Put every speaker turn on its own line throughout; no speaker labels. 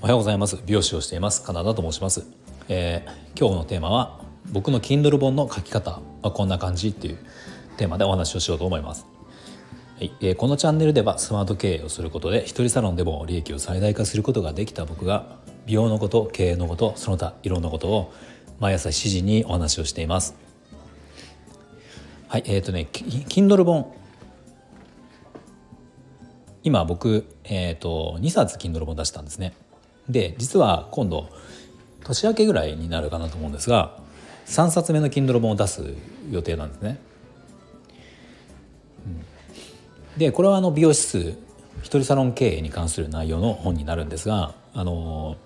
おはようございます。美容師をしています。カナダと申します、えー、今日のテーマは僕の Kindle 本の書き方。はこんな感じっていうテーマでお話をしようと思います。はい。えー、このチャンネルではスマート経営をすることで一人サロンでも利益を最大化することができた僕が美容のこと経営のことその他いろんなことを毎朝7時にお話をしています。はい。えっ、ー、とね Kindle 本今僕、えーと、2冊 Kindle 本出したんですね。で実は今度年明けぐらいになるかなと思うんですが3冊目の Kindle 本を出す予定なんですね。でこれはあの美容室一人サロン経営に関する内容の本になるんですがあの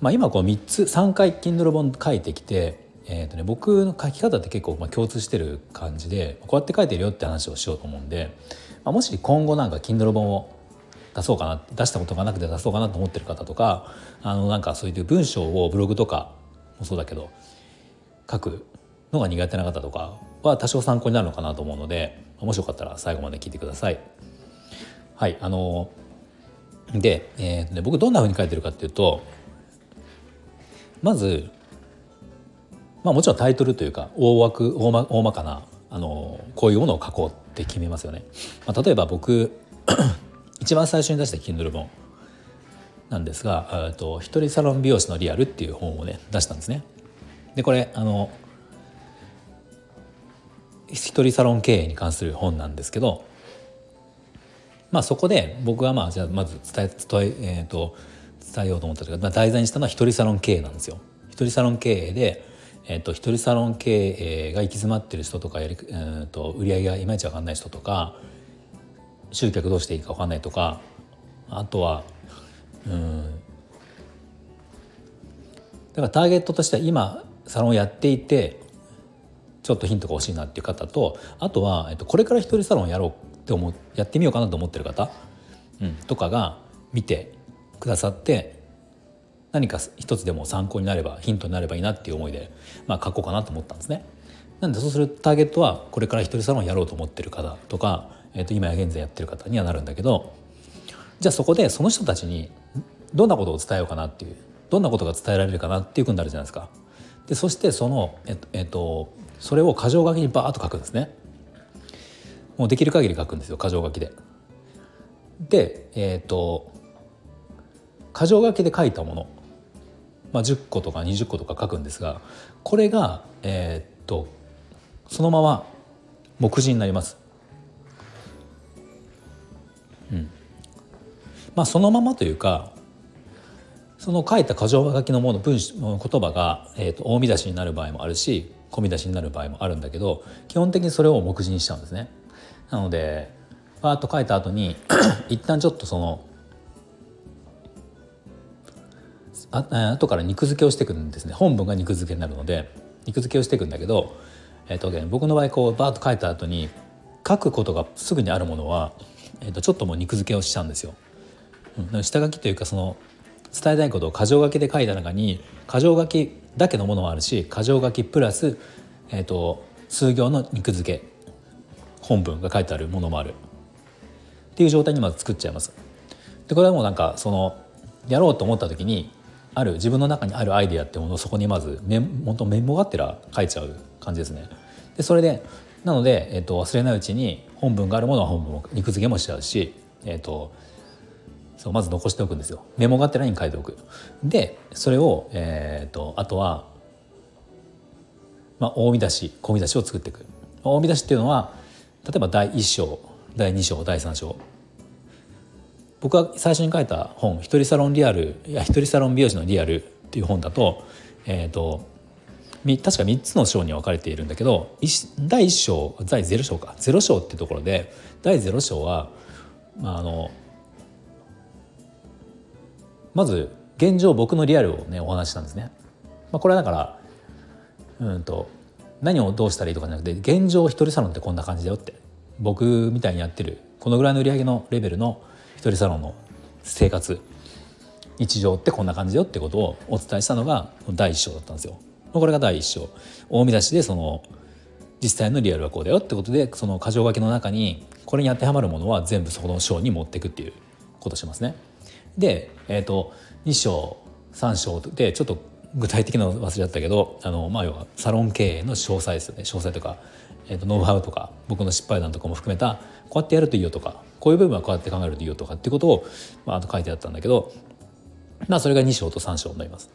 まあ、今こう3つ3回 Kindle 本書いてきて、えーとね、僕の書き方って結構まあ共通してる感じでこうやって書いてるよって話をしようと思うんで、まあ、もし今後なんか Kindle 本を出そうかな出したことがなくて出そうかなと思ってる方とかあのなんかそういう文章をブログとかもそうだけど書くのが苦手な方とかは多少参考になるのかなと思うのでもしよかったら最後まで聞いてください。はいあので,、えー、で僕どんなふうに書いてるかっていうとまず、まあ、もちろんタイトルというか大枠大ま大まかなあのこういうものを書こうって決めますよね。まあ、例えば僕 一番最初に出した Kindle 本なんですが「と一人サロン美容師のリアル」っていう本をね出したんですね。でこれあの一人サロン経営に関する本なんですけどまあそこで僕がまあじゃあまず伝え伝え,、えーと、伝えようと思ったというか、まあ、題材にしたのは一人サロン経営なんですよ。一人サロン経営で、えーと、一人サロン経営が行き詰まってる人とかやり、えーと、売り上げがいまいち分かんない人とか集客どうしていいか分かんないとかあとはうんだからターゲットとしては今サロンをやっていてちょっとヒントが欲しいなっていう方とあとは、えっと、これから一人サロンやろうって思やってみようかなと思ってる方、うん、とかが見てくださって何か一つでも参考になればヒントになればいいなっていう思いで、まあ、書こうかなと思ったんですね。なんでそうするターゲットはこれから一人サロンやろうと思ってる方とか、えっと今や現在やってる方にはなるんだけどじゃあそこでその人たちにどんなことを伝えようかなっていうどんなことが伝えられるかなっていうふうになるじゃないですか。でそしてその、えっとえっと、それを箇条書きにバーッと書くんですねもうできる限り書くんですよ箇条書きででえっ、ー、と箇条書きで書いたもの、まあ、10個とか20個とか書くんですがこれがえっ、とそのまま目次になりますうんまあそのままというかその書いた箇条書きのもの文言葉が、えーと大見出しになる場合もあるし込み出しになる場合もあるんだけど基本的にそれを目次にしちゃうんですね。なのでパーッと書いた後に 一旦ちょっとそのあ後から肉付けをしていくんですね本文が肉付けになるので肉付けをしていくんだけど、えーと僕の場合こうバーッと書いた後に書くことがすぐにあるものは、えー、とちょっともう肉付けをしちゃうんですよ。うん、下書きというかその伝えたいことを箇条書きで書いた中に箇条書きだけのものもあるし箇条書きプラス、えーと、数行の肉付け本文が書いてあるものもあるっていう状態にまず作っちゃいます。でこれはもうなんかそのやろうと思った時にある自分の中にあるアイデアってものをそこにまずメモメモがてら書いちゃう感じですね。でそれでなので、えーと、忘れないうちに本文があるものは本文を肉付けもしちゃうし、えーとそうまず残しておくんですよ。メモがてらに書いておく。でそれを、えーと、あとは、まあ、大見出し小見出しを作っていく。大見出しっていうのは例えば第1章第2章第3章。僕が最初に書いた本「一人サロンリアル」いや「一人サロン美容師のリアル」っていう本だと,、えーと、確か3つの章に分かれているんだけど第1章第0章か0章っていうところで第0章は、まあ、あのまず現状僕のリアルをねお話したんですね。まあ、これはだからうんと何をどうしたらいいとかじゃなくて現状一人サロンってこんな感じだよって僕みたいにやってるこのぐらいの売り上げのレベルの一人サロンの生活日常ってこんな感じよってことをお伝えしたのが第一章だったんですよ。これが第一章大見出しでその実際のリアルはこうだよってことでその箇条書きの中にこれに当てはまるものは全部そこの章に持っていくっていうことしますね。で、えーと、2章3章でちょっと具体的なの忘れちゃったけどあの、まあ、要はサロン経営の詳細ですよね詳細とか、えーと、ノウハウとか僕の失敗談とかも含めたこうやってやるといいよとかこういう部分はこうやって考えるといいよとかっていうことを、まあ、あと書いてあったんだけど、まあ、それが2章と3章になります。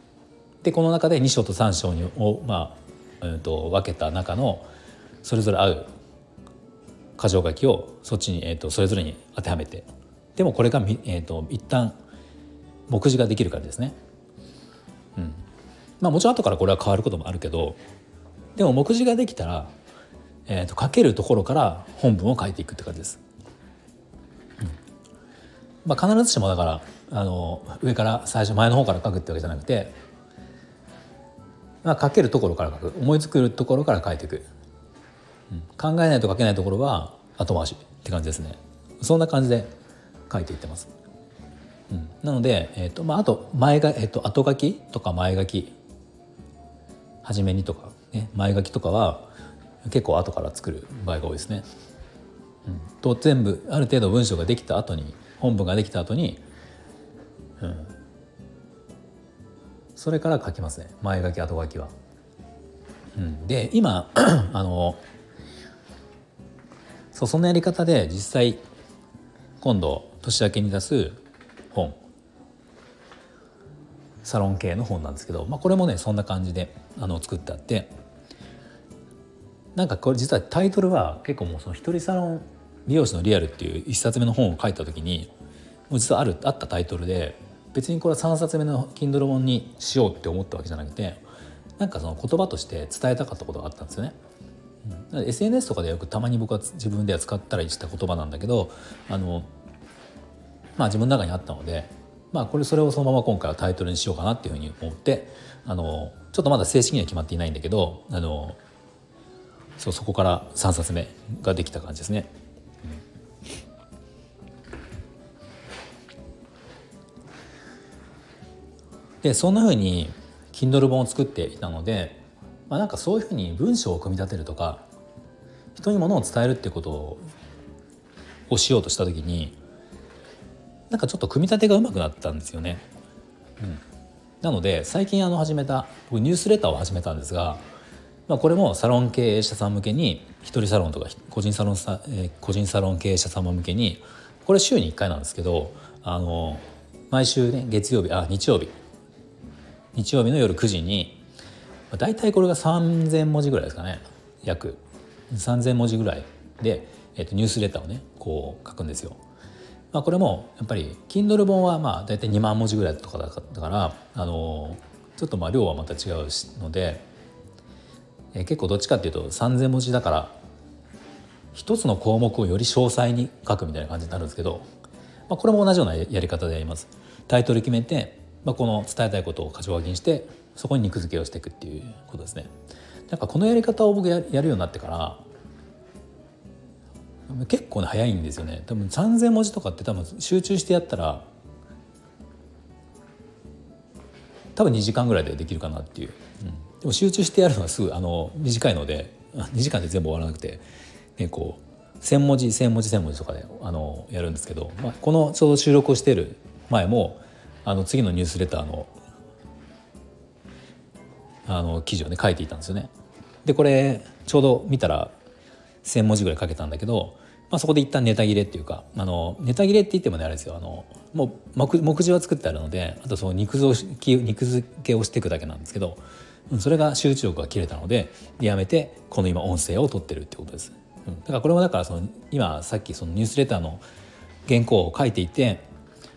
でこの中で2章と3章を、まあうん、と分けた中のそれぞれ合う箇条書きをそっちに、えーと、それぞれに当てはめてでもこれが、えーと、一旦目次ができるからですね。うんまあ、もちろん後からこれは変わることもあるけどでも目次ができたら、えーと、書けるところから本文を書いていくって感じです。うん。まあ、必ずしもだからあの上から最初前の方から書くってわけじゃなくて、まあ、書けるところから書く。思いつくところから書いていく。考えないと書けないところは後回しって感じですね。そんな感じで書いていってます、うん、なので、えーとまあ、あと前が、えーと、後書きとか前書き。初めにとか、ね、前書きとかは結構後から作る場合が多いですね。うん、と全部ある程度文章ができた後に本文ができた後に、うん、それから書きますね。前書き後書きは。うん、で今 あのそうそのやり方で実際今度年明けに出す本。サロン系の本なんですけど、まあ、これもねそんな感じであの作ってあって。なんかこれ実はタイトルは結構もうその一人サロン美容師のリアルっていう一冊目の本を書いた時にもう実はあるあったタイトルで別にこれは3冊目の Kindle 本にしようって思ったわけじゃなくてなんかその言葉として伝えたかったことがあったんですよね。うん、SNS とかでよくたまに僕は自分では使ったりした言葉なんだけどあの、まあ、自分の中にあったので、まあ、これそれをそのまま今回はタイトルにしようかなっていうふうに思ってあのちょっとまだ正式には決まっていないんだけどあのそうそこから3冊目ができた感じですね。でそんなふうに Kindle 本を作っていたのでまあ、なんかそういうふうに文章を組み立てるとか人にものを伝えるってことをしようとした時になんかちょっと組み立てがうまくなったんですよね。うん、なので最近あの始めた僕ニュースレターを始めたんですが、まあ、これもサロン経営者さん向けに一人サロンとか個人サロンさ、えー、個人サロン経営者様向けにこれ週に1回なんですけどあの毎週ね月曜日あ日曜日。日曜日の夜9時にまあ大体これが3,000文字ぐらいですかね。約。3,000文字ぐらいで、えー、とニュースレターをねこう書くんですよ。まあ、これもやっぱり Kindle 本はまあ大体2万文字ぐらいとかだからあのちょっとまあ量はまた違うので、え、結構どっちかっていうと3,000文字だから一つの項目をより詳細に書くみたいな感じになるんですけど、まあ、これも同じようなやり方でやります。タイトル決めて、まあ、この伝えたいことを箇条書きにしてそこに肉付けをしていくっていうことですね。なんかこのやり方を僕やるようになってから結構ね早いんですよね多分3,000文字とかって多分集中してやったら多分2時間ぐらいでできるかなっていう、うん、でも集中してやるのはすぐあの短いので 2時間で全部終わらなくて、ね、こう1,000文字1,000文字1,000文字とかであのやるんですけど、まあ、このちょうど収録をしている前もあの次のニュースレターのあの記事をね書いていたんですよね。でこれちょうど見たら1,000文字ぐらい書けたんだけど、まあ、そこで一旦ネタ切れっていうかあのネタ切れって言ってもねあれですよあのもう目目次は作ってあるのであとその肉付けをしていくだけなんですけどそれが集中力が切れたのでやめてこの今音声を取ってるってことです。うん、だからこれもだからその今さっきそのニュースレターの原稿を書いていて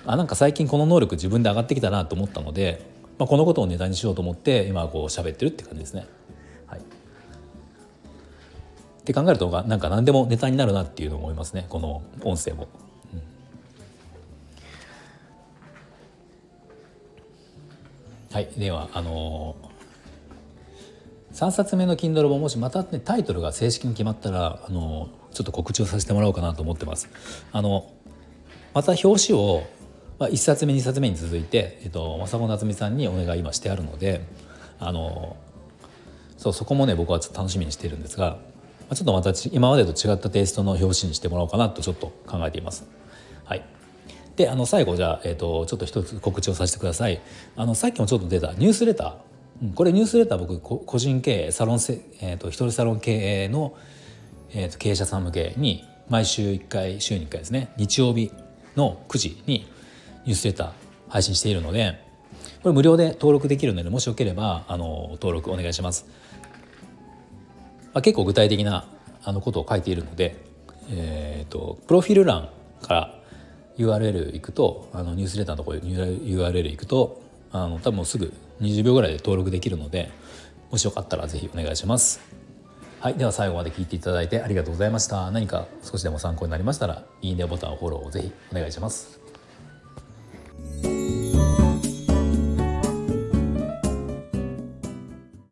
あなんか最近この能力自分で上がってきたなと思ったのでまあ、このことをネタにしようと思って今こう喋ってるって感じですね。はい、って考えるとなんか何でもネタになるなっていうのを思いますねこの音声も。はいではあのー、3冊目の Kindle 本もしまた、ね、タイトルが正式に決まったら、あの、ちょっと告知をさせてもらおうかなと思ってます。あのまた表紙をまあ、1冊目2冊目に続いて、えっと、正子夏美さんにお願い今してあるのであのそうそこもね僕はちょっと楽しみにしてるんですがあ、ちょっとまた今までと違ったテイストの表紙にしてもらおうかなとちょっと考えています。はいであの最後じゃあ、えーと、ちょっと一つ告知をさせてくださいあのさっきもちょっと出たニュースレター、これニュースレター僕個人経営サロンせ、えーと、一人サロン経営の、えーと、経営者さん向けに毎週1回週に1回ですね日曜日の9時にニュースレター配信しているのでこれ無料で登録できるのでもしよければあの登録お願いします。まあ、結構具体的なあのことを書いているので、えーとプロフィール欄から URL 行くとあのニュースレターのところに URL 行くとあの多分すぐ20秒ぐらいで登録できるのでもしよかったら是非お願いします。はい、では最後まで聞いていただいてありがとうございました。何か少しでも参考になりましたらいいねボタンフォローを是非お願いします。